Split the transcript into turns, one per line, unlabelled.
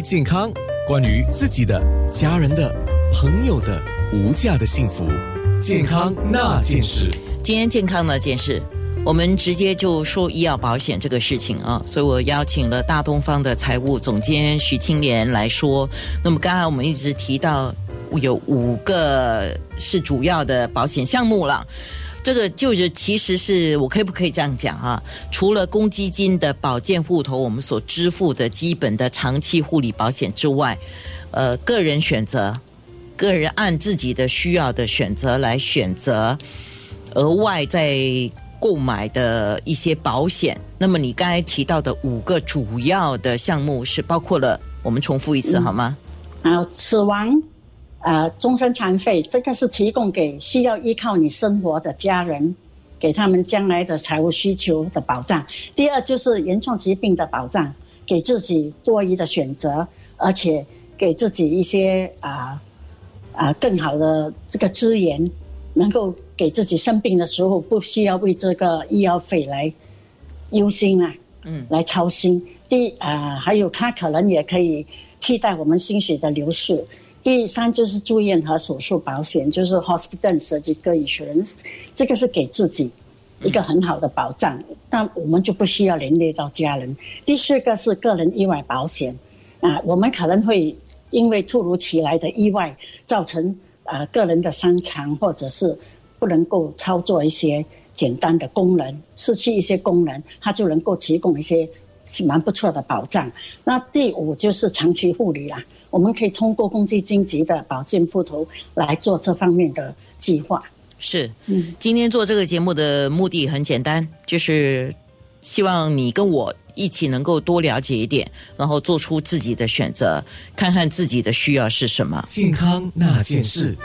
健康，关于自己的、家人的、朋友的无价的幸福，健康那件事。
今天健康那件事，我们直接就说医药保险这个事情啊，所以我邀请了大东方的财务总监徐青莲来说。那么刚才我们一直提到有五个是主要的保险项目了。这个就是其实是我可以不可以这样讲啊？除了公积金的保健户头，我们所支付的基本的长期护理保险之外，呃，个人选择，个人按自己的需要的选择来选择额外再购买的一些保险。那么你刚才提到的五个主要的项目是包括了，我们重复一次好吗？
好，死亡。呃，终身残废，这个是提供给需要依靠你生活的家人，给他们将来的财务需求的保障。第二就是严重疾病的保障，给自己多余的选择，而且给自己一些啊啊更好的这个资源，能够给自己生病的时候不需要为这个医药费来忧心啊，嗯，来操心。第啊，还有他可能也可以替代我们薪水的流逝。第三就是住院和手术保险，就是 hospital surgical insurance，这个是给自己一个很好的保障，但我们就不需要连累到家人。第四个是个人意外保险，啊，我们可能会因为突如其来的意外造成啊个人的伤残，或者是不能够操作一些简单的功能，失去一些功能，它就能够提供一些是蛮不错的保障。那第五就是长期护理啦。我们可以通过公积金级的保健户头来做这方面的计划。
是，嗯，今天做这个节目的目的很简单，就是希望你跟我一起能够多了解一点，然后做出自己的选择，看看自己的需要是什么。
健康那件事。